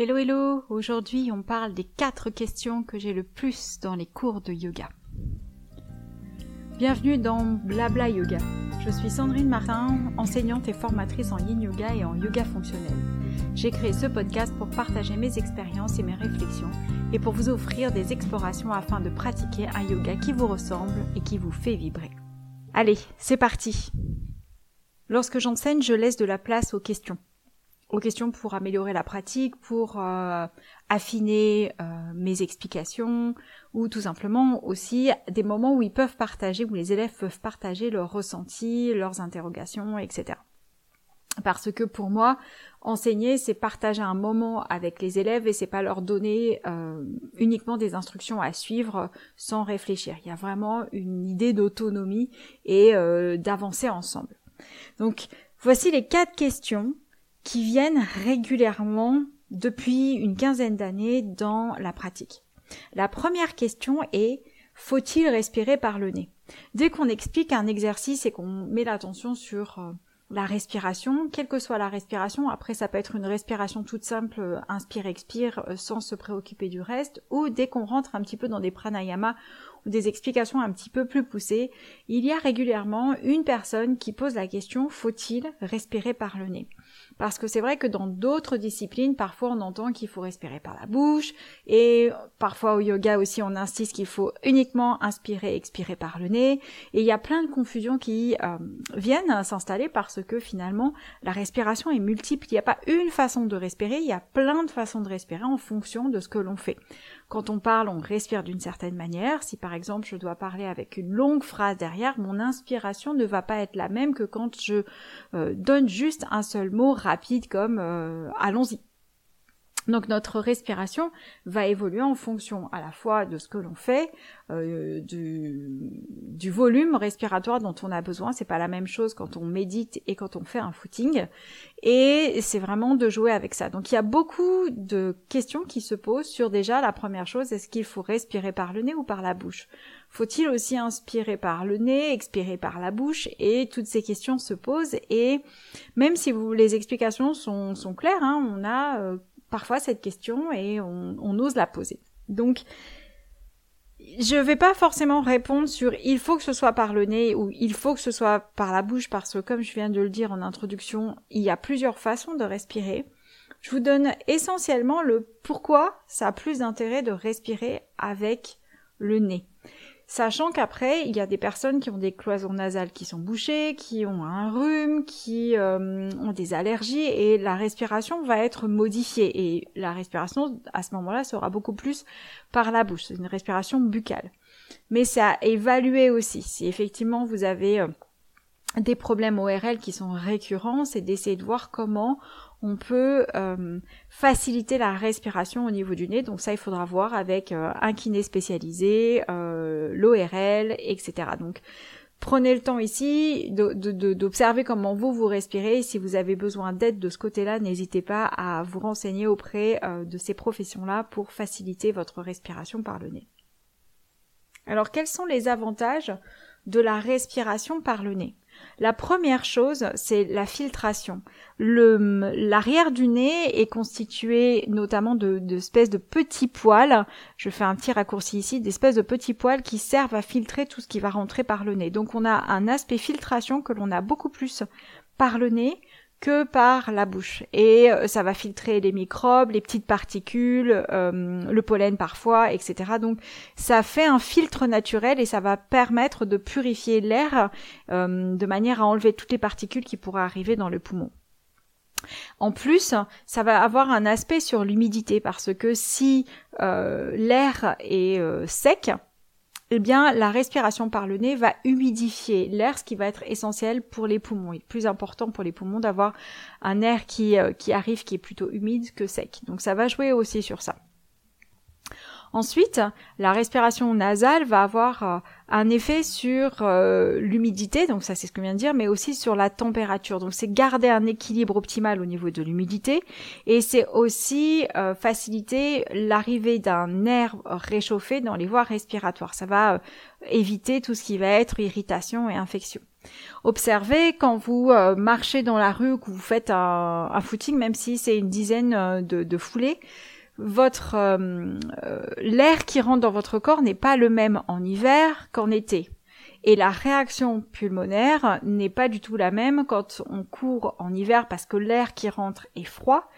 Hello hello, aujourd'hui on parle des quatre questions que j'ai le plus dans les cours de yoga. Bienvenue dans Blabla Yoga. Je suis Sandrine Martin, enseignante et formatrice en yin yoga et en yoga fonctionnel. J'ai créé ce podcast pour partager mes expériences et mes réflexions et pour vous offrir des explorations afin de pratiquer un yoga qui vous ressemble et qui vous fait vibrer. Allez, c'est parti. Lorsque j'enseigne, je laisse de la place aux questions aux questions pour améliorer la pratique, pour euh, affiner euh, mes explications, ou tout simplement aussi des moments où ils peuvent partager, où les élèves peuvent partager leurs ressentis, leurs interrogations, etc. Parce que pour moi, enseigner, c'est partager un moment avec les élèves et c'est pas leur donner euh, uniquement des instructions à suivre sans réfléchir. Il y a vraiment une idée d'autonomie et d'avancer ensemble. Donc, voici les quatre questions qui viennent régulièrement depuis une quinzaine d'années dans la pratique. La première question est faut-il respirer par le nez? Dès qu'on explique un exercice et qu'on met l'attention sur euh, la respiration, quelle que soit la respiration, après ça peut être une respiration toute simple, euh, inspire-expire, euh, sans se préoccuper du reste, ou dès qu'on rentre un petit peu dans des pranayama ou des explications un petit peu plus poussées, il y a régulièrement une personne qui pose la question faut-il respirer par le nez? Parce que c'est vrai que dans d'autres disciplines, parfois on entend qu'il faut respirer par la bouche, et parfois au yoga aussi on insiste qu'il faut uniquement inspirer, expirer par le nez, et il y a plein de confusions qui euh, viennent s'installer parce que finalement la respiration est multiple, il n'y a pas une façon de respirer, il y a plein de façons de respirer en fonction de ce que l'on fait. Quand on parle, on respire d'une certaine manière. Si par exemple je dois parler avec une longue phrase derrière, mon inspiration ne va pas être la même que quand je euh, donne juste un seul mot rapide comme euh, allons-y. Donc notre respiration va évoluer en fonction à la fois de ce que l'on fait, euh, du, volume respiratoire dont on a besoin. C'est pas la même chose quand on médite et quand on fait un footing. Et c'est vraiment de jouer avec ça. Donc il y a beaucoup de questions qui se posent sur déjà la première chose, est-ce qu'il faut respirer par le nez ou par la bouche? Faut-il aussi inspirer par le nez, expirer par la bouche? Et toutes ces questions se posent. Et même si vous, les explications sont, sont claires, hein, on a euh, parfois cette question et on, ose la poser. Donc, je vais pas forcément répondre sur il faut que ce soit par le nez ou il faut que ce soit par la bouche parce que comme je viens de le dire en introduction, il y a plusieurs façons de respirer. Je vous donne essentiellement le pourquoi ça a plus d'intérêt de respirer avec le nez. Sachant qu'après, il y a des personnes qui ont des cloisons nasales qui sont bouchées, qui ont un rhume, qui euh, ont des allergies, et la respiration va être modifiée. Et la respiration, à ce moment-là, sera beaucoup plus par la bouche. C'est une respiration buccale. Mais c'est à évaluer aussi. Si effectivement vous avez euh, des problèmes ORL qui sont récurrents, c'est d'essayer de voir comment on peut euh, faciliter la respiration au niveau du nez. Donc ça, il faudra voir avec euh, un kiné spécialisé, euh, l'ORL, etc. Donc prenez le temps ici d'observer comment vous vous respirez. Si vous avez besoin d'aide de ce côté-là, n'hésitez pas à vous renseigner auprès de ces professions-là pour faciliter votre respiration par le nez. Alors quels sont les avantages de la respiration par le nez? La première chose, c'est la filtration. l'arrière du nez est constitué notamment de, d'espèces de petits poils. Je fais un petit raccourci ici, d'espèces de petits poils qui servent à filtrer tout ce qui va rentrer par le nez. Donc on a un aspect filtration que l'on a beaucoup plus par le nez que par la bouche. Et euh, ça va filtrer les microbes, les petites particules, euh, le pollen parfois, etc. Donc ça fait un filtre naturel et ça va permettre de purifier l'air euh, de manière à enlever toutes les particules qui pourraient arriver dans le poumon. En plus, ça va avoir un aspect sur l'humidité parce que si l'air est sec, eh bien, la respiration par le nez va humidifier l'air, ce qui va être essentiel pour les poumons. Il est plus important pour les poumons d'avoir un air qui, euh, qui arrive qui est plutôt humide que sec. Donc ça va jouer aussi sur ça. Ensuite, la respiration nasale va avoir euh, un effet sur euh, l'humidité, donc ça c'est ce que je viens de dire, mais aussi sur la température. Donc c'est garder un équilibre optimal au niveau de l'humidité et c'est aussi euh, faciliter l'arrivée d'un air réchauffé dans les voies respiratoires. Ça va éviter tout ce qui va être irritation et infection. Observez quand vous marchez dans la rue ou que vous faites un, footing, même si c'est une dizaine de, foulées, votre l'air qui rentre dans votre corps n'est pas le même en hiver qu'en été. Et la réaction pulmonaire n'est pas du tout la même quand on court en hiver parce que l'air qui rentre est froid,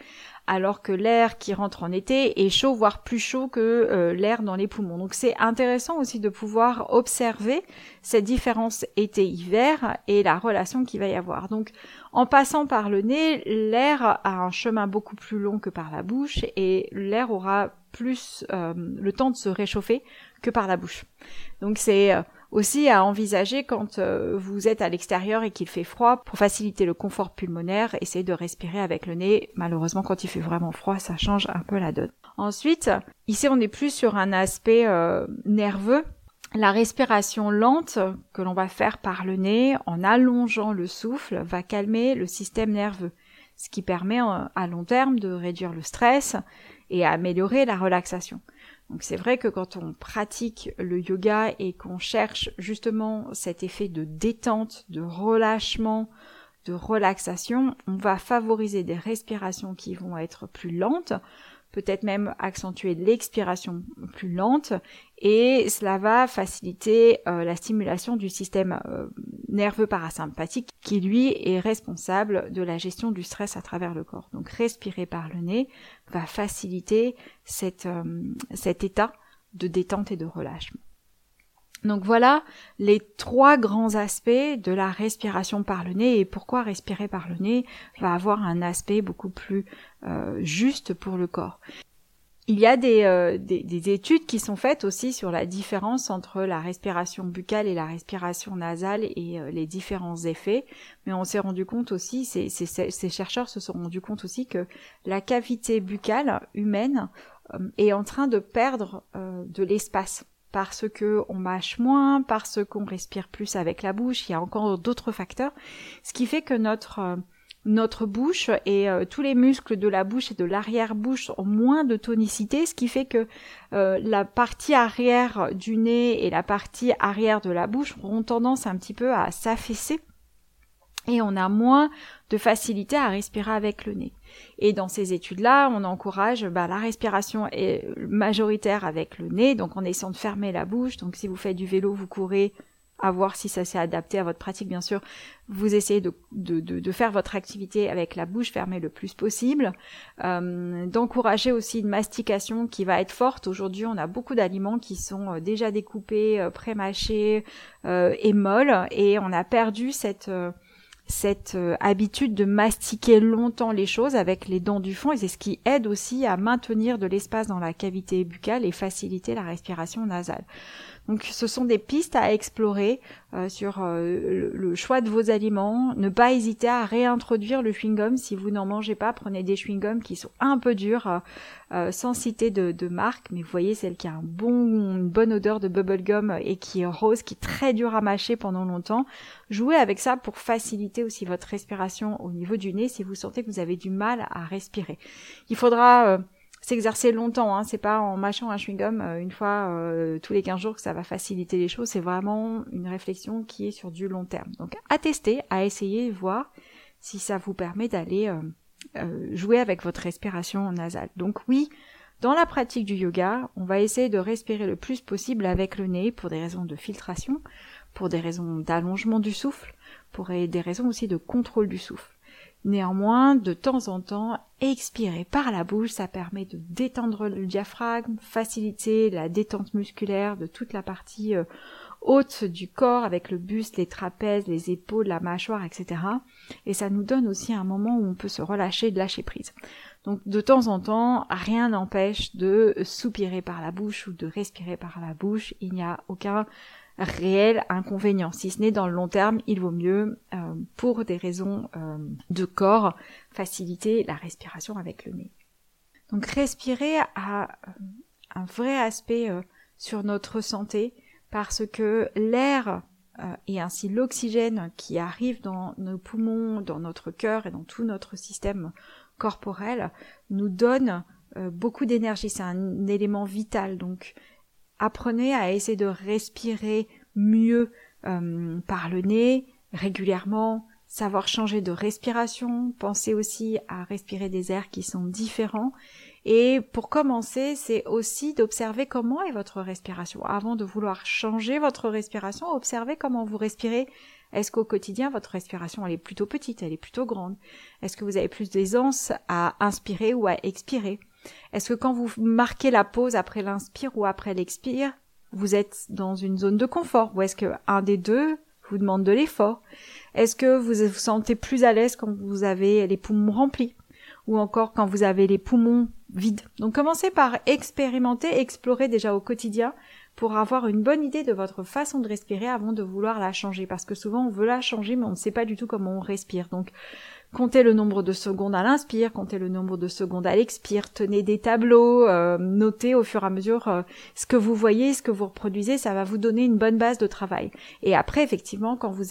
alors que l'air qui rentre en été est chaud, voire plus chaud que euh, l'air dans les poumons. Donc c'est intéressant aussi de pouvoir observer cette différence été-hiver et la relation qu'il va y avoir. Donc en passant par le nez, l'air a un chemin beaucoup plus long que par la bouche et l'air aura plus euh, le temps de se réchauffer que par la bouche. Donc c'est euh, aussi à envisager quand euh, vous êtes à l'extérieur et qu'il fait froid pour faciliter le confort pulmonaire, essayez de respirer avec le nez. Malheureusement, quand il fait vraiment froid, ça change un peu la donne. Ensuite, ici on est plus sur un aspect euh, nerveux. La respiration lente que l'on va faire par le nez en allongeant le souffle va calmer le système nerveux, ce qui permet euh, à long terme de réduire le stress et améliorer la relaxation. Donc c'est vrai que quand on pratique le yoga et qu'on cherche justement cet effet de détente, de relâchement, de relaxation, on va favoriser des respirations qui vont être plus lentes, peut-être même accentuer l'expiration plus lente et cela va faciliter euh, la stimulation du système euh, nerveux parasympathique qui lui est responsable de la gestion du stress à travers le corps. Donc respirer par le nez va faciliter euh, cet état de détente et de relâchement. Donc voilà les trois grands aspects de la respiration par le nez et pourquoi respirer par le nez va avoir un aspect beaucoup plus euh, juste pour le corps. Il y a euh, des, des, études qui sont faites aussi sur la différence entre la respiration buccale et la respiration nasale et euh, les différents effets, mais on s'est rendu compte aussi, ces, ces, chercheurs se sont rendus compte aussi que la cavité buccale humaine est en train de perdre de l'espace parce que on mâche moins, parce qu'on respire plus avec la bouche, il y a encore d'autres facteurs, ce qui fait que notre euh, notre bouche et euh, tous les muscles de la bouche et de l'arrière-bouche ont moins de tonicité, ce qui fait que euh, la partie arrière du nez et la partie arrière de la bouche auront tendance un petit peu à s'affaisser et on a moins de facilité à respirer avec le nez. Et dans ces études-là, on encourage bah, la respiration est majoritaire avec le nez, donc en essayant de fermer la bouche. Donc si vous faites du vélo, vous courez, à voir si ça s'est adapté à votre pratique, bien sûr. Vous essayez de, faire votre activité avec la bouche fermée le plus possible. Euh, D'encourager aussi une mastication qui va être forte. Aujourd'hui, on a beaucoup d'aliments qui sont euh, déjà découpés, euh, pré-mâchés et molles, et on a perdu cette cette euh, habitude de mastiquer longtemps les choses avec les dents du fond et c'est ce qui aide aussi à maintenir de l'espace dans la cavité buccale et faciliter la respiration nasale. Donc ce sont des pistes à explorer euh, sur euh, le, choix de vos aliments. Ne pas hésiter à réintroduire le chewing-gum si vous n'en mangez pas. Prenez des chewing-gums qui sont un peu durs, euh, sans citer de, marque, mais vous voyez celle qui a un bon, une bonne odeur de bubblegum et qui est rose, qui est très dur à mâcher pendant longtemps. Jouez avec ça pour faciliter aussi votre respiration au niveau du nez si vous sentez que vous avez du mal à respirer. Il faudra s'exercer longtemps. Hein. C'est pas en mâchant un chewing-gum euh, une fois euh, tous les 15 jours que ça va faciliter les choses. C'est vraiment une réflexion qui est sur du long terme. Donc à tester, à essayer, voir si ça vous permet d'aller euh, jouer avec votre respiration nasale. Donc oui, dans la pratique du yoga, on va essayer de respirer le plus possible avec le nez pour des raisons de filtration, pour des raisons d'allongement du souffle, pour des raisons aussi de contrôle du souffle. Néanmoins, de temps en temps, expirer par la bouche, ça permet de détendre le diaphragme, faciliter la détente musculaire de toute la partie euh, haute du corps avec le buste, les trapèzes, les épaules, la mâchoire, etc. Et ça nous donne aussi un moment où on peut se relâcher, de lâcher prise. Donc de temps en temps, rien n'empêche de soupirer par la bouche ou de respirer par la bouche. Il n'y a aucun réel inconvénient. Si ce n'est dans le long terme, il vaut mieux, euh, pour des raisons euh, de corps, faciliter la respiration avec le nez. Donc respirer a euh, un vrai aspect sur notre santé parce que l'air et ainsi l'oxygène qui arrive dans nos poumons, dans notre cœur et dans tout notre système corporel nous donne beaucoup d'énergie. C'est un élément vital. Donc apprenez à essayer de respirer mieux euh, par le nez, régulièrement, savoir changer de respiration, penser aussi à respirer des airs qui sont différents. Et pour commencer, c'est aussi d'observer comment est votre respiration. Avant de vouloir changer votre respiration, observez comment vous respirez. Est-ce qu'au quotidien, votre respiration, elle est plutôt petite, elle est plutôt grande? Est-ce que vous avez plus d'aisance à inspirer ou à expirer? Est-ce que quand vous marquez la pause après l'inspire ou après l'expire, vous êtes dans une zone de confort ou est-ce que un des deux vous demande de l'effort? Est-ce que vous vous sentez plus à l'aise quand vous avez les poumons remplis ou encore quand vous avez les poumons vides? Donc commencez par expérimenter, explorer déjà au quotidien pour avoir une bonne idée de votre façon de respirer avant de vouloir la changer. Parce que souvent on veut la changer mais on ne sait pas du tout comment on respire. Donc Comptez le nombre de secondes à l'inspire, comptez le nombre de secondes à l'expire, tenez des tableaux, euh, notez au fur et à mesure euh, ce que vous voyez, ce que vous reproduisez, ça va vous donner une bonne base de travail. Et après, effectivement, quand vous,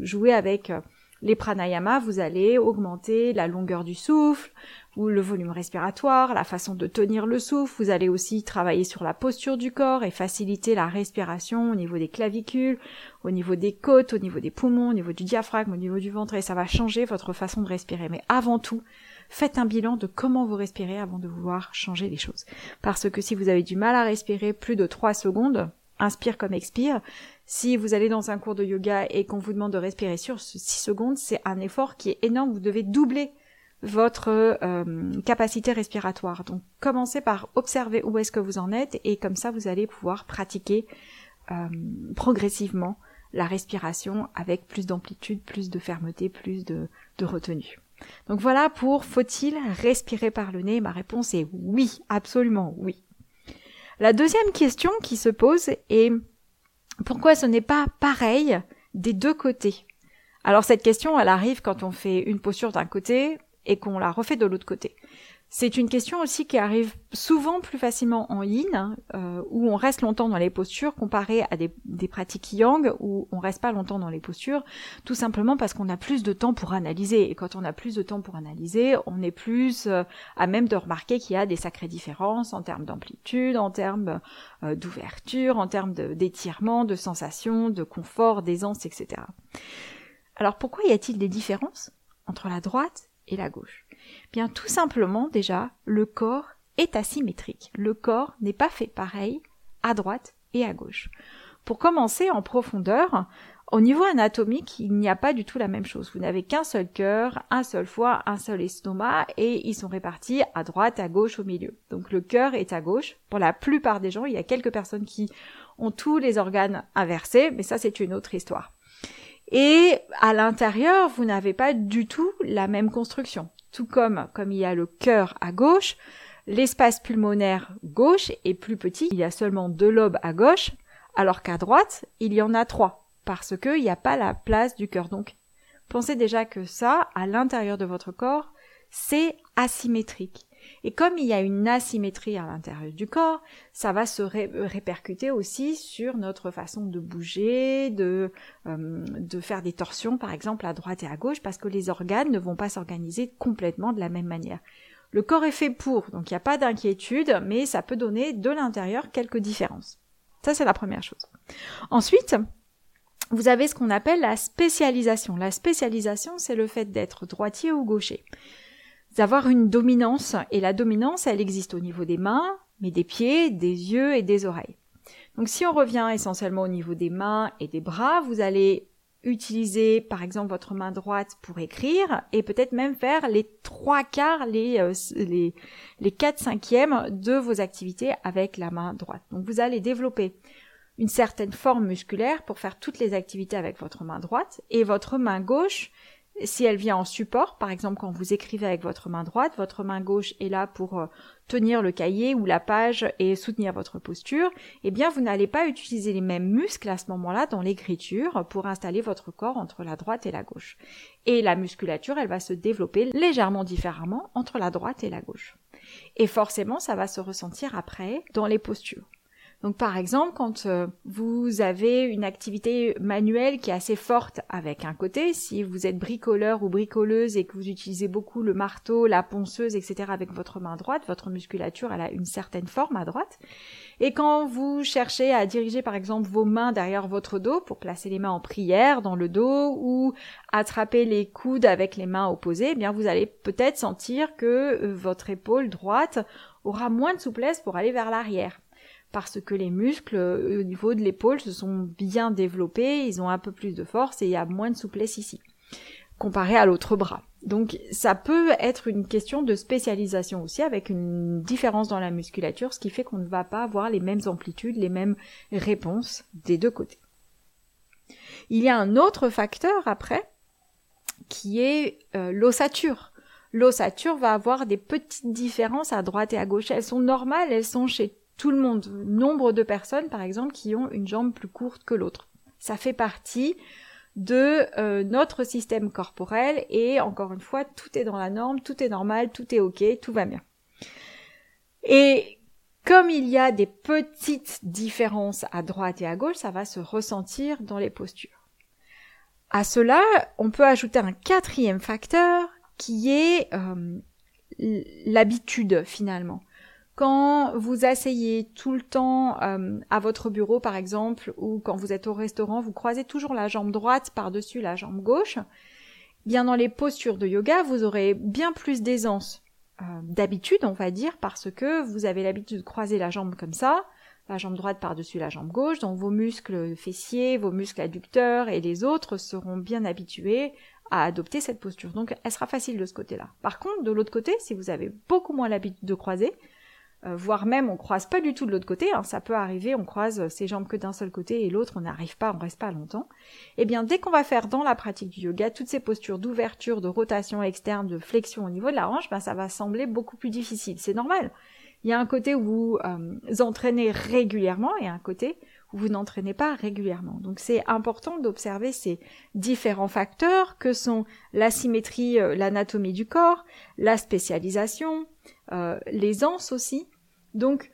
jouez avec euh, les pranayama, vous allez augmenter la longueur du souffle, ou le volume respiratoire, la façon de tenir le souffle. Vous allez aussi travailler sur la posture du corps et faciliter la respiration au niveau des clavicules, au niveau des côtes, au niveau des poumons, au niveau du diaphragme, au niveau du ventre et ça va changer votre façon de respirer. Mais avant tout, faites un bilan de comment vous respirez avant de vouloir changer les choses. Parce que si vous avez du mal à respirer plus de 3 secondes, inspire comme expire. Si vous allez dans un cours de yoga et qu'on vous demande de respirer sur 6 secondes, c'est un effort qui est énorme. Vous devez doubler votre euh, capacité respiratoire. Donc commencez par observer où est-ce que vous en êtes et comme ça vous allez pouvoir pratiquer euh, progressivement la respiration avec plus d'amplitude, plus de fermeté, plus de, de retenue. Donc voilà pour faut-il respirer par le nez? Ma réponse est oui, absolument oui. La deuxième question qui se pose est pourquoi ce n'est pas pareil des deux côtés? Alors cette question, elle arrive quand on fait une posture d'un côté et qu'on la refait de l'autre côté. C'est une question aussi qui arrive souvent plus facilement en yin, euh, où on reste longtemps dans les postures, comparé à des, pratiques yang, où on reste pas longtemps dans les postures, tout simplement parce qu'on a plus de temps pour analyser. Et quand on a plus de temps pour analyser, on est plus euh, à même de remarquer qu'il y a des sacrées différences en termes d'amplitude, en termes euh, d'ouverture, en termes d'étirement, de, de sensation, de confort, d'aisance, etc. Alors pourquoi y a-t-il des différences entre la droite et la gauche? Bien tout simplement déjà, le corps est asymétrique. Le corps n'est pas fait pareil à droite et à gauche. Pour commencer en profondeur, au niveau anatomique, il n'y a pas du tout la même chose. Vous n'avez qu'un seul cœur, un seul foie, un seul estomac et ils sont répartis à droite, à gauche, au milieu. Donc le cœur est à gauche. Pour la plupart des gens, il y a quelques personnes qui ont tous les organes inversés, mais ça c'est une autre histoire. Et à l'intérieur, vous n'avez pas du tout la même construction. Tout comme, comme il y a le cœur à gauche, l'espace pulmonaire gauche est plus petit. Il y a seulement deux lobes à gauche, alors qu'à droite, il y en a trois. Parce qu'il n'y a pas la place du cœur. Donc, pensez déjà que ça, à l'intérieur de votre corps, c'est asymétrique. Et comme il y a une asymétrie à l'intérieur du corps, ça va se répercuter aussi sur notre façon de bouger, de, euh, de faire des torsions par exemple à droite et à gauche, parce que les organes ne vont pas s'organiser complètement de la même manière. Le corps est fait pour, donc il n'y a pas d'inquiétude, mais ça peut donner de l'intérieur quelques différences. Ça c'est la première chose. Ensuite, vous avez ce qu'on appelle la spécialisation. La spécialisation, c'est le fait d'être droitier ou gaucher d'avoir une dominance. Et la dominance, elle existe au niveau des mains, mais des pieds, des yeux et des oreilles. Donc si on revient essentiellement au niveau des mains et des bras, vous allez utiliser par exemple votre main droite pour écrire et peut-être même faire les trois quarts, les, euh, les, les quatre cinquièmes de vos activités avec la main droite. Donc vous allez développer une certaine forme musculaire pour faire toutes les activités avec votre main droite et votre main gauche si elle vient en support, par exemple quand vous écrivez avec votre main droite, votre main gauche est là pour euh, tenir le cahier ou la page et soutenir votre posture, eh bien vous n'allez pas utiliser les mêmes muscles à ce moment-là dans l'écriture pour installer votre corps entre la droite et la gauche. Et la musculature, elle va se développer légèrement différemment entre la droite et la gauche. Et forcément, ça va se ressentir après dans les postures. Donc par exemple, quand euh, vous avez une activité manuelle qui est assez forte avec un côté, si vous êtes bricoleur ou bricoleuse et que vous utilisez beaucoup le marteau, la ponceuse, etc. avec votre main droite, votre musculature elle a une certaine forme à droite. Et quand vous cherchez à diriger par exemple vos mains derrière votre dos pour placer les mains en prière dans le dos ou attraper les coudes avec les mains opposées, eh bien vous allez peut-être sentir que euh, votre épaule droite aura moins de souplesse pour aller vers l'arrière parce que les muscles euh, au niveau de l'épaule se sont bien développés, ils ont un peu plus de force et il y a moins de souplesse ici, comparé à l'autre bras. Donc ça peut être une question de spécialisation aussi, avec une différence dans la musculature, ce qui fait qu'on ne va pas avoir les mêmes amplitudes, les mêmes réponses des deux côtés. Il y a un autre facteur après, qui est euh, l'ossature. L'ossature va avoir des petites différences à droite et à gauche. Elles sont normales, elles sont chez tout le monde, nombre de personnes par exemple qui ont une jambe plus courte que l'autre. Ça fait partie de euh, notre système corporel et encore une fois, tout est dans la norme, tout est normal, tout est ok, tout va bien. Et comme il y a des petites différences à droite et à gauche, ça va se ressentir dans les postures. À cela, on peut ajouter un quatrième facteur qui est euh, l'habitude finalement quand vous asseyez tout le temps euh, à votre bureau par exemple ou quand vous êtes au restaurant, vous croisez toujours la jambe droite par-dessus la jambe gauche, bien dans les postures de yoga, vous aurez bien plus d'aisance euh, d'habitude, on va dire, parce que vous avez l'habitude de croiser la jambe comme ça, la jambe droite par-dessus la jambe gauche, donc vos muscles fessiers, vos muscles adducteurs et les autres seront bien habitués à adopter cette posture. Donc elle sera facile de ce côté-là. Par contre, de l'autre côté, si vous avez beaucoup moins l'habitude de croiser, euh, voire même on croise pas du tout de l'autre côté, hein, ça peut arriver, on croise ses jambes que d'un seul côté et l'autre on n'arrive pas, on reste pas longtemps. Et eh bien dès qu'on va faire dans la pratique du yoga toutes ces postures d'ouverture, de rotation externe, de flexion au niveau de la hanche, ben ça va sembler beaucoup plus difficile. C'est normal. Il y a un côté où vous euh, entraînez régulièrement et un côté vous n'entraînez pas régulièrement. Donc c'est important d'observer ces différents facteurs que sont l'asymétrie, euh, l'anatomie du corps, la spécialisation, euh, l'aisance aussi. Donc,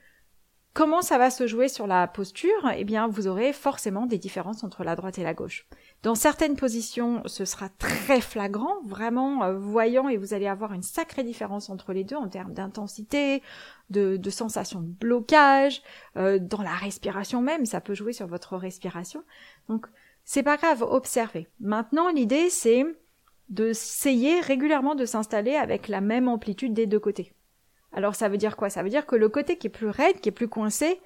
comment ça va se jouer sur la posture? Eh bien, vous aurez forcément des différences entre la droite et la gauche. Dans certaines positions, ce sera très flagrant, vraiment euh, voyant, et vous allez avoir une sacrée différence entre les deux en termes d'intensité, de, de, sensation de blocage, euh, dans la respiration même, ça peut jouer sur votre respiration. Donc, c'est pas grave, observez. Maintenant, l'idée, c'est d'essayer régulièrement de s'installer avec la même amplitude des deux côtés. Alors ça veut dire quoi? Ça veut dire que le côté qui est plus raide, qui est plus coincé,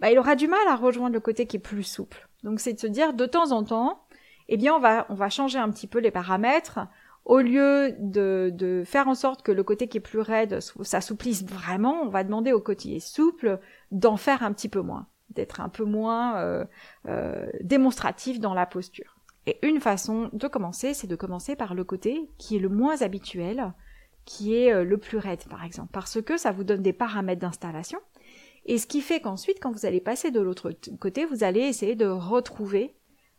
bah, il aura du mal à rejoindre le côté qui est plus souple. Donc c'est de se dire de temps en temps, eh bien on va, on va changer un petit peu les paramètres. Au lieu de, faire en sorte que le côté qui est plus raide s'assouplisse vraiment, on va demander au côté souple d'en faire un petit peu moins, d'être un peu moins euh, euh, démonstratif dans la posture. Et une façon de commencer, c'est de commencer par le côté qui est le moins habituel, qui est euh, le plus raide par exemple, parce que ça vous donne des paramètres d'installation. Et ce qui fait qu'ensuite, quand vous allez passer de l'autre côté, vous allez essayer de retrouver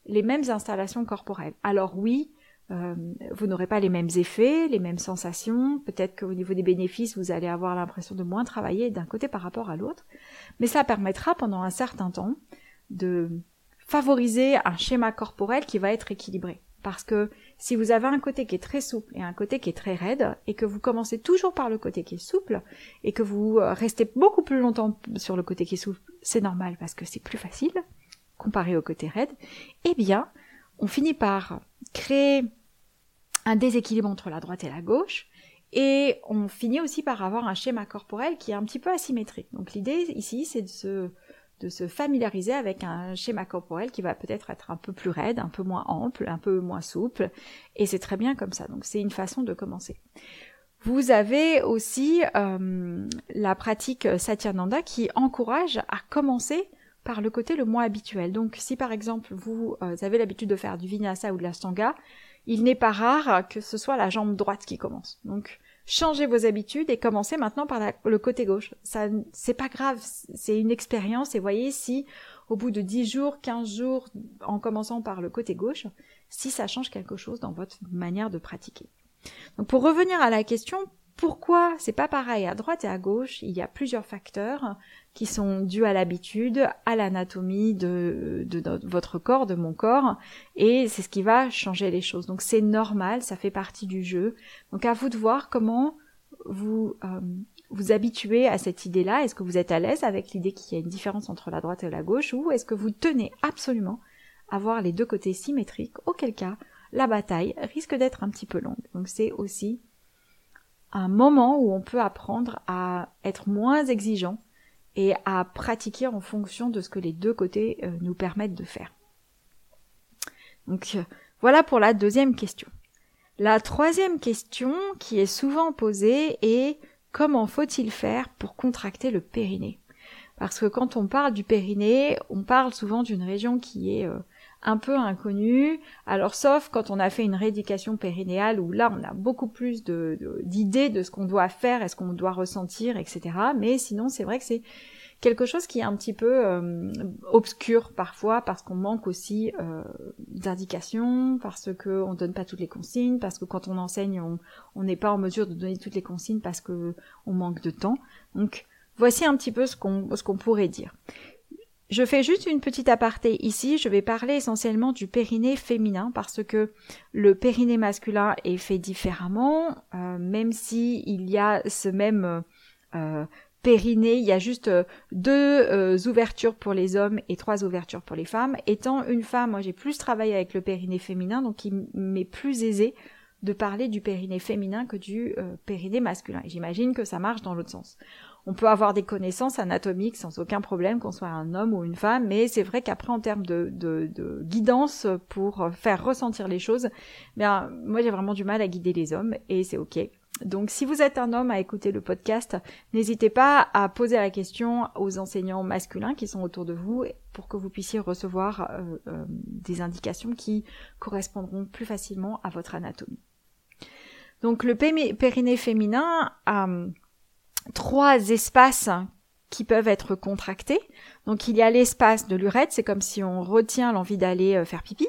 les mêmes installations corporelles. Alors oui, euh, vous n'aurez pas les mêmes effets, les mêmes sensations, peut-être qu'au niveau des bénéfices, vous allez avoir l'impression de moins travailler d'un côté par rapport à l'autre, mais ça permettra pendant un certain temps de favoriser un schéma corporel qui va être équilibré. Parce que si vous avez un côté qui est très souple et un côté qui est très raide, et que vous commencez toujours par le côté qui est souple, et que vous euh, restez beaucoup plus longtemps sur le côté qui est souple, c'est normal parce que c'est plus facile, comparé au côté raide, eh bien, on finit par créer un déséquilibre entre la droite et la gauche, et on finit aussi par avoir un schéma corporel qui est un petit peu asymétrique. Donc l'idée ici, c'est de se familiariser avec un schéma corporel qui va peut-être être un peu plus raide, un peu moins ample, un peu moins souple, et c'est très bien comme ça. Donc c'est une façon de commencer. Vous avez aussi euh, la pratique Satyananda qui encourage à commencer par le côté le moins habituel. Donc si par exemple vous, euh, avez l'habitude de faire du vinyasa ou de la stanga, il n'est pas rare que ce soit la jambe droite qui commence. Donc changez vos habitudes et commencez maintenant par le côté gauche. Ça, c'est pas grave, c'est une expérience et voyez si au bout de 10 jours, 15 jours, en commençant par le côté gauche, si ça change quelque chose dans votre manière de pratiquer. Donc pour revenir à la question, pourquoi c'est pas pareil à droite et à gauche Il y a plusieurs facteurs qui sont dus à l'habitude, à l'anatomie de, votre corps, de mon corps, et c'est ce qui va changer les choses. Donc c'est normal, ça fait partie du jeu. Donc à vous de voir comment vous euh, vous habituez à cette idée-là. Est-ce que vous êtes à l'aise avec l'idée qu'il y a une différence entre la droite et la gauche, ou est-ce que vous tenez absolument à voir les deux côtés symétriques, auquel cas la bataille risque d'être un petit peu longue. Donc c'est aussi un moment où on peut apprendre à être moins exigeant et à pratiquer en fonction de ce que les deux côtés euh, nous permettent de faire. Donc euh, voilà pour la deuxième question. La troisième question qui est souvent posée est comment faut-il faire pour contracter le périnée? Parce que quand on parle du périnée, on parle souvent d'une région qui est euh, un peu inconnu. Alors sauf quand on a fait une rééducation périnéale où là on a beaucoup plus d'idées de, ce qu'on doit faire et ce qu'on doit ressentir, etc. Mais sinon c'est vrai que c'est quelque chose qui est un petit peu euh, obscur parfois parce qu'on manque aussi euh, d'indications, parce qu'on ne donne pas toutes les consignes, parce que quand on enseigne on n'est pas en mesure de donner toutes les consignes parce que on manque de temps. Donc voici un petit peu ce qu'on ce qu'on pourrait dire. Je fais juste une petite aparté ici, je vais parler essentiellement du périnée féminin parce que le périnée masculin est fait différemment, euh, même si il y a ce même euh, périnée, il y a juste euh, deux ouvertures pour les hommes et trois ouvertures pour les femmes. Étant une femme, moi j'ai plus travaillé avec le périnée féminin, donc il m'est plus aisé de parler du périnée féminin que du périnée masculin. J'imagine que ça marche dans l'autre sens on peut avoir des connaissances anatomiques sans aucun problème, qu'on soit un homme ou une femme, mais c'est vrai qu'après en termes de, de, guidance pour faire ressentir les choses, bien moi j'ai vraiment du mal à guider les hommes et c'est ok. Donc si vous êtes un homme à écouter le podcast, n'hésitez pas à poser la question aux enseignants masculins qui sont autour de vous pour que vous puissiez recevoir euh, euh, des indications qui correspondront plus facilement à votre anatomie. Donc le périnée féminin a trois espaces qui peuvent être contractés. Donc il y a l'espace de l'urètre, c'est comme si on retient l'envie d'aller euh, faire pipi.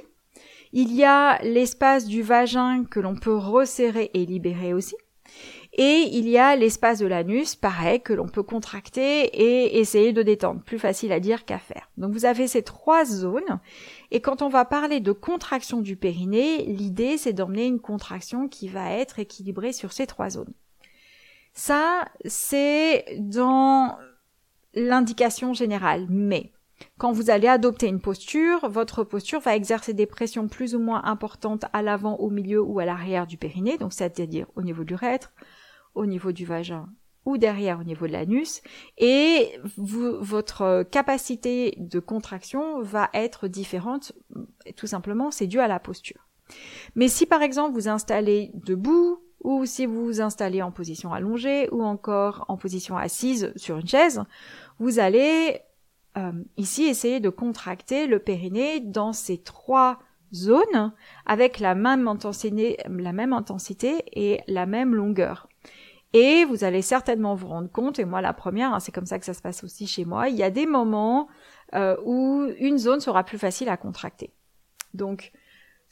Il y a l'espace du vagin que l'on peut resserrer et libérer aussi. Et il y a l'espace de l'anus, pareil, que l'on peut contracter et essayer de détendre. Plus facile à dire qu'à faire. Donc vous avez ces trois zones. Et quand on va parler de contraction du périnée, l'idée c'est d'emmener une contraction qui va être équilibrée sur ces trois zones. Ça, c'est dans l'indication générale. Mais quand vous allez adopter une posture, votre posture va exercer des pressions plus ou moins importantes à l'avant, au milieu ou à l'arrière du périnée, donc c'est-à-dire au niveau du l'urètre, au niveau du vagin ou derrière au niveau de l'anus, et votre capacité de contraction va être différente, tout simplement, c'est dû à la posture. Mais si par exemple vous installez debout, ou si vous vous installez en position allongée ou encore en position assise sur une chaise, vous allez euh, ici essayer de contracter le périnée dans ces trois zones avec la même intensité, et la même longueur. Et vous allez certainement vous rendre compte, et moi la première, hein, c'est comme ça que ça se passe aussi chez moi, il y a des moments euh, où une zone sera plus facile à contracter. Donc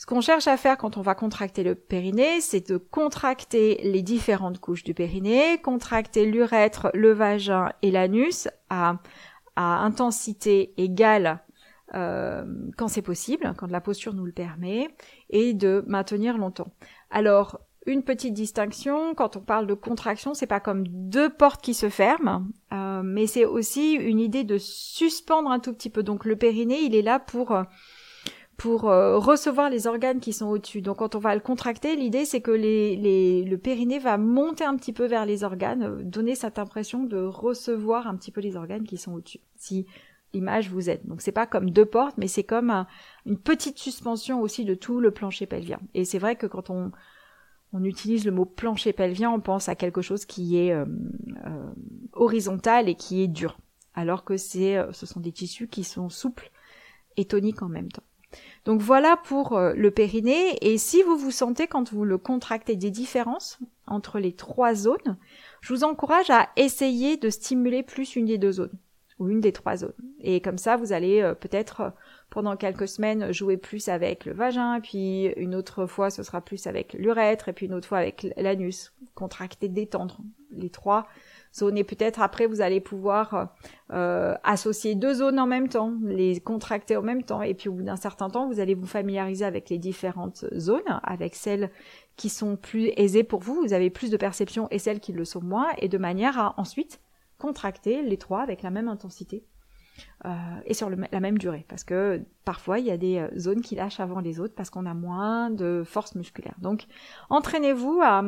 ce qu'on cherche à faire quand on va contracter le périnée, c'est de contracter les différentes couches du périnée, contracter l'urètre, le vagin et l'anus à, intensité égale euh, quand c'est possible, quand la posture nous le permet, et de maintenir longtemps. Alors, une petite distinction, quand on parle de contraction, c'est pas comme deux portes qui se ferment, euh, mais c'est aussi une idée de suspendre un tout petit peu. Donc le périnée, il est là pour pour euh, recevoir les organes qui sont au-dessus. Donc quand on va le contracter, l'idée c'est que le périnée va monter un petit peu vers les organes, euh, donner cette impression de recevoir un petit peu les organes qui sont au-dessus. Si l'image vous aide. Donc c'est pas comme deux portes, mais c'est comme une petite suspension aussi de tout le plancher pelvien. Et c'est vrai que quand on, utilise le mot plancher pelvien, on pense à quelque chose qui est euh, horizontal et qui est dur, alors que ce sont des tissus qui sont souples et toniques en même temps. Donc voilà pour euh, le périnée. Et si vous vous sentez quand vous le contractez des différences entre les trois zones, je vous encourage à essayer de stimuler plus une des deux zones ou une des trois zones. Et comme ça, vous allez euh, peut-être euh, pendant quelques semaines jouer plus avec le vagin, puis une autre fois ce sera plus avec l'urètre, et puis une autre fois avec l'anus. contracter, détendre les trois zones. Et peut-être après, vous allez pouvoir euh, associer deux zones en même temps, les contracter en même temps. Et puis au bout d'un certain temps, vous allez vous familiariser avec les différentes zones, avec celles qui sont plus aisées pour vous. Vous avez plus de perception et celles qui le sont moins. Et de manière à ensuite contracter les trois avec la même intensité euh, et sur la même durée. Parce que parfois, il y a des euh, zones qui lâchent avant les autres parce qu'on a moins de force musculaire. Donc, entraînez-vous à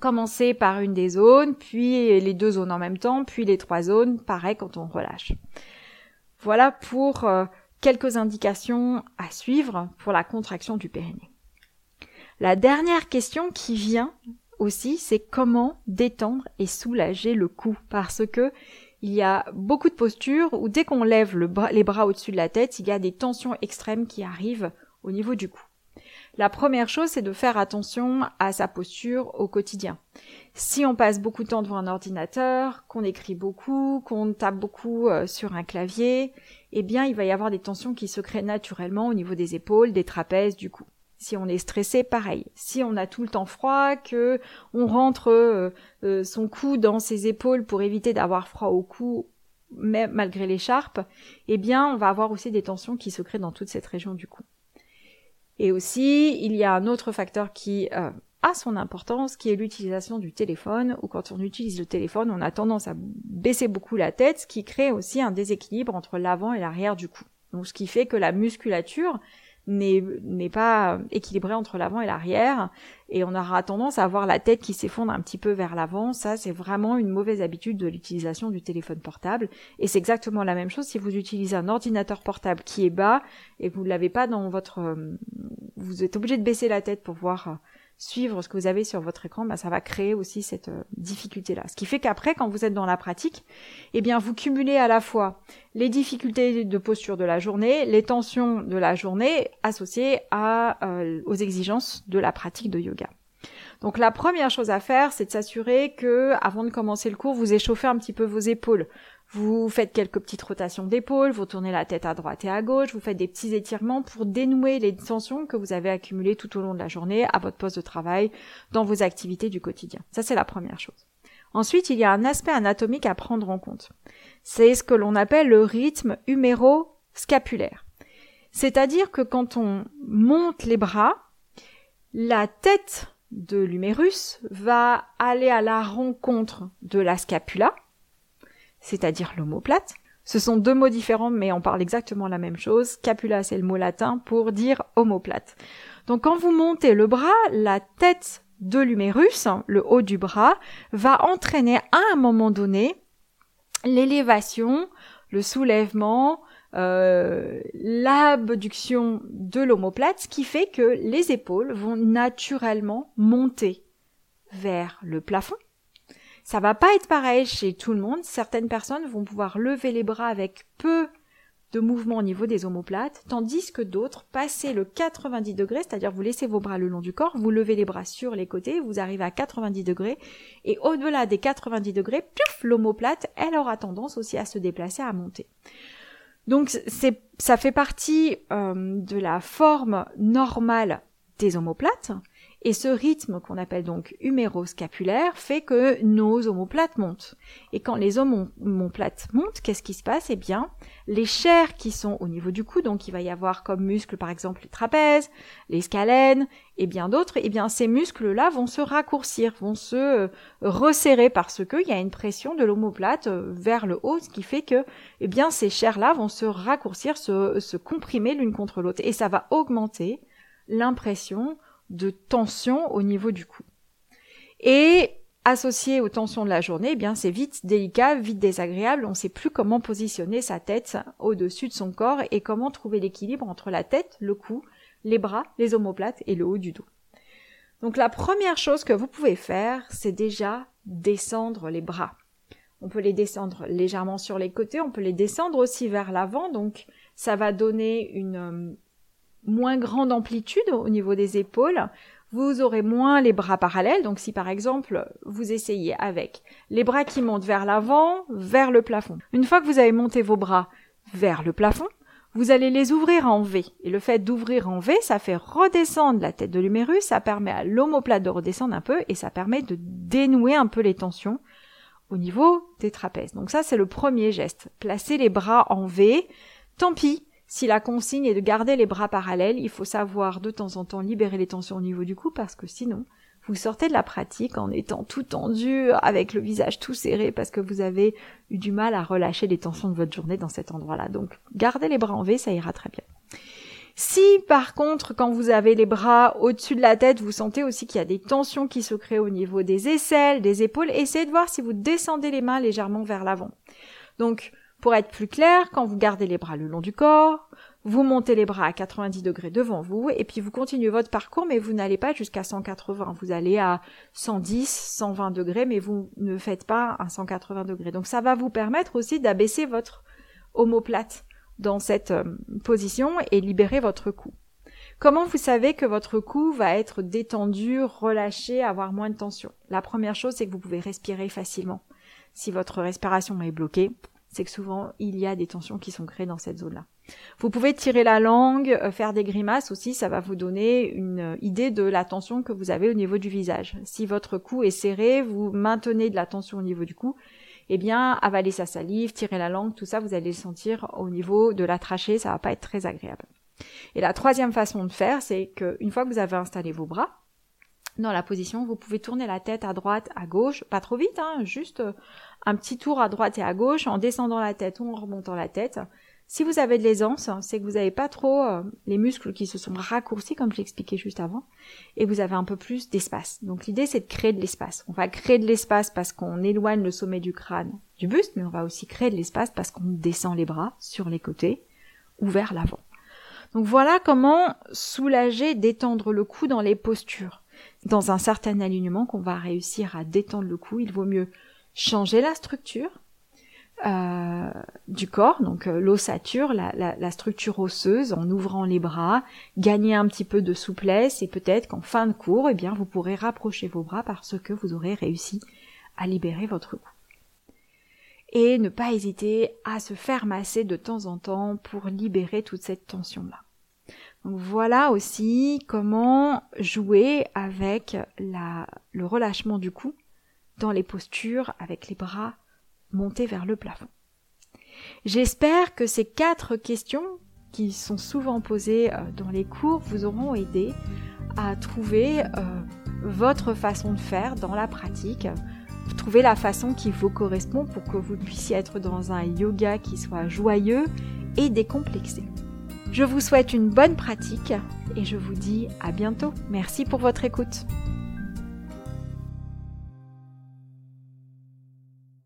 commencer par une des zones, puis les deux zones en même temps, puis les trois zones, pareil quand on relâche. Voilà pour euh, quelques indications à suivre pour la contraction du périnée. La dernière question qui vient aussi, c'est comment détendre et soulager le cou? Parce que il y a beaucoup de postures où dès qu'on lève les bras au-dessus de la tête, il y a des tensions extrêmes qui arrivent au niveau du cou. La première chose, c'est de faire attention à sa posture au quotidien. Si on passe beaucoup de temps devant un ordinateur, qu'on écrit beaucoup, qu'on tape beaucoup euh, sur un clavier, eh bien, il va y avoir des tensions qui se créent naturellement au niveau des épaules, des trapèzes, du cou. Si on est stressé, pareil. Si on a tout le temps froid, que on rentre euh, euh, son cou dans ses épaules pour éviter d'avoir froid au cou, même malgré l'écharpe, eh bien, on va avoir aussi des tensions qui se créent dans toute cette région du cou. Et aussi, il y a un autre facteur qui euh, a son importance, qui est l'utilisation du téléphone, ou quand on utilise le téléphone, on a tendance à baisser beaucoup la tête, ce qui crée aussi un déséquilibre entre l'avant et l'arrière du cou. Donc, ce qui fait que la musculature n'est pas équilibré entre l'avant et l'arrière et on aura tendance à avoir la tête qui s'effondre un petit peu vers l'avant. Ça, c'est vraiment une mauvaise habitude de l'utilisation du téléphone portable. Et c'est exactement la même chose si vous utilisez un ordinateur portable qui est bas et vous ne l'avez pas dans votre... Euh, vous êtes obligé de baisser la tête pour voir euh, suivre ce que vous avez sur votre écran, bah, ça va créer aussi cette euh, difficulté-là. Ce qui fait qu'après, quand vous êtes dans la pratique, eh bien, vous cumulez à la fois les difficultés de posture de la journée, les tensions de la journée associées euh, aux exigences de la pratique de yoga. Donc la première chose à faire, c'est de s'assurer que, avant de commencer le cours, vous échauffez un petit peu vos épaules. Vous faites quelques petites rotations d'épaule, vous tournez la tête à droite et à gauche, vous faites des petits étirements pour dénouer les tensions que vous avez accumulées tout au long de la journée à votre poste de travail, dans vos activités du quotidien. Ça, c'est la première chose. Ensuite, il y a un aspect anatomique à prendre en compte. C'est ce que l'on appelle le rythme huméro-scapulaire. C'est-à-dire que quand on monte les bras, la tête de l'humérus va aller à la rencontre de la scapula, c'est-à-dire l'omoplate. Ce sont deux mots différents, mais on parle exactement la même chose. Scapula, c'est le mot latin pour dire omoplate. Donc quand vous montez le bras, la tête de l'humérus, le haut du bras, va entraîner à un moment donné l'élévation, le soulèvement, euh, l'abduction de l'omoplate, ce qui fait que les épaules vont naturellement monter vers le plafond ça va pas être pareil chez tout le monde. Certaines personnes vont pouvoir lever les bras avec peu de mouvement au niveau des omoplates, tandis que d'autres, passez le 90 degrés, c'est-à-dire vous laissez vos bras le long du corps, vous levez les bras sur les côtés, vous arrivez à 90 degrés, et au-delà des 90 degrés, puf, l'omoplate, elle aura tendance aussi à se déplacer, à monter. Donc c'est, ça fait partie euh, de la forme normale des omoplates, et ce rythme qu'on appelle donc huméroscapulaire fait que nos omoplates montent. Et quand les omoplates montent, qu'est-ce qui se passe? Eh bien, les chairs qui sont au niveau du cou, donc il va y avoir comme muscles par exemple les trapèzes, les scalènes et bien d'autres, eh bien ces muscles-là vont se raccourcir, vont se euh, resserrer parce qu'il y a une pression de l'omoplate euh, vers le haut, ce qui fait que eh bien ces chairs-là vont se raccourcir, se, se comprimer l'une contre l'autre. Et ça va augmenter l'impression de tension au niveau du cou. Et associé aux tensions de la journée, eh bien c'est vite délicat, vite désagréable, on ne sait plus comment positionner sa tête au-dessus de son corps et comment trouver l'équilibre entre la tête, le cou, les bras, les omoplates et le haut du dos. Donc la première chose que vous pouvez faire, c'est déjà descendre les bras. On peut les descendre légèrement sur les côtés, on peut les descendre aussi vers l'avant, donc ça va donner une, euh, moins grande amplitude au niveau des épaules, vous aurez moins les bras parallèles. Donc si par exemple vous essayez avec les bras qui montent vers l'avant, vers le plafond. Une fois que vous avez monté vos bras vers le plafond, vous allez les ouvrir en V. Et le fait d'ouvrir en V, ça fait redescendre la tête de l'humérus, ça permet à l'omoplate de redescendre un peu et ça permet de dénouer un peu les tensions au niveau des trapèzes. Donc ça, c'est le premier geste. Placer les bras en V. Tant pis, si la consigne est de garder les bras parallèles, il faut savoir de temps en temps libérer les tensions au niveau du cou parce que sinon, vous sortez de la pratique en étant tout tendu, avec le visage tout serré parce que vous avez eu du mal à relâcher les tensions de votre journée dans cet endroit-là. Donc, gardez les bras en V, ça ira très bien. Si par contre, quand vous avez les bras au-dessus de la tête, vous sentez aussi qu'il y a des tensions qui se créent au niveau des aisselles, des épaules, essayez de voir si vous descendez les mains légèrement vers l'avant. Donc, pour être plus clair, quand vous gardez les bras le long du corps, vous montez les bras à 90 degrés devant vous et puis vous continuez votre parcours mais vous n'allez pas jusqu'à 180. Vous allez à 110, 120 degrés mais vous ne faites pas un 180 degrés. Donc ça va vous permettre aussi d'abaisser votre omoplate dans cette euh, position et libérer votre cou. Comment vous savez que votre cou va être détendu, relâché, avoir moins de tension? La première chose, c'est que vous pouvez respirer facilement. Si votre respiration est bloquée, c'est que souvent il y a des tensions qui sont créées dans cette zone-là. Vous pouvez tirer la langue, euh, faire des grimaces aussi, ça va vous donner une euh, idée de la tension que vous avez au niveau du visage. Si votre cou est serré, vous maintenez de la tension au niveau du cou, eh bien, avaler sa salive, tirer la langue, tout ça, vous allez le sentir au niveau de la trachée, ça va pas être très agréable. Et la troisième façon de faire, c'est qu'une fois que vous avez installé vos bras, dans la position, vous pouvez tourner la tête à droite, à gauche, pas trop vite, hein, juste euh, un petit tour à droite et à gauche en descendant la tête ou en remontant la tête. Si vous avez de l'aisance, c'est que vous n'avez pas trop euh, les muscles qui se sont raccourcis, comme je l'expliquais juste avant, et vous avez un peu plus d'espace. Donc l'idée, c'est de créer de l'espace. On va créer de l'espace parce qu'on éloigne le sommet du crâne du buste, mais on va aussi créer de l'espace parce qu'on descend les bras sur les côtés ou vers l'avant. Donc voilà comment soulager, détendre le cou dans les postures. Dans un certain alignement qu'on va réussir à détendre le cou, il vaut mieux changer la structure, euh, du corps, donc euh, l'ossature, la, structure osseuse, en ouvrant les bras, gagner un petit peu de souplesse et peut-être qu'en fin de cours, eh bien, vous pourrez rapprocher vos bras parce que vous aurez réussi à libérer votre cou. Et ne pas hésiter à se faire masser de temps en temps pour libérer toute cette tension-là. Voilà aussi comment jouer avec le relâchement du cou dans les postures avec les bras monter vers le plafond. J'espère que ces quatre questions qui sont souvent posées euh, dans les cours vous auront aidé à trouver euh, votre façon de faire dans la pratique, trouver la façon qui vous correspond pour que vous puissiez être dans un yoga qui soit joyeux et décomplexé. Je vous souhaite une bonne pratique et je vous dis à bientôt. Merci pour votre écoute.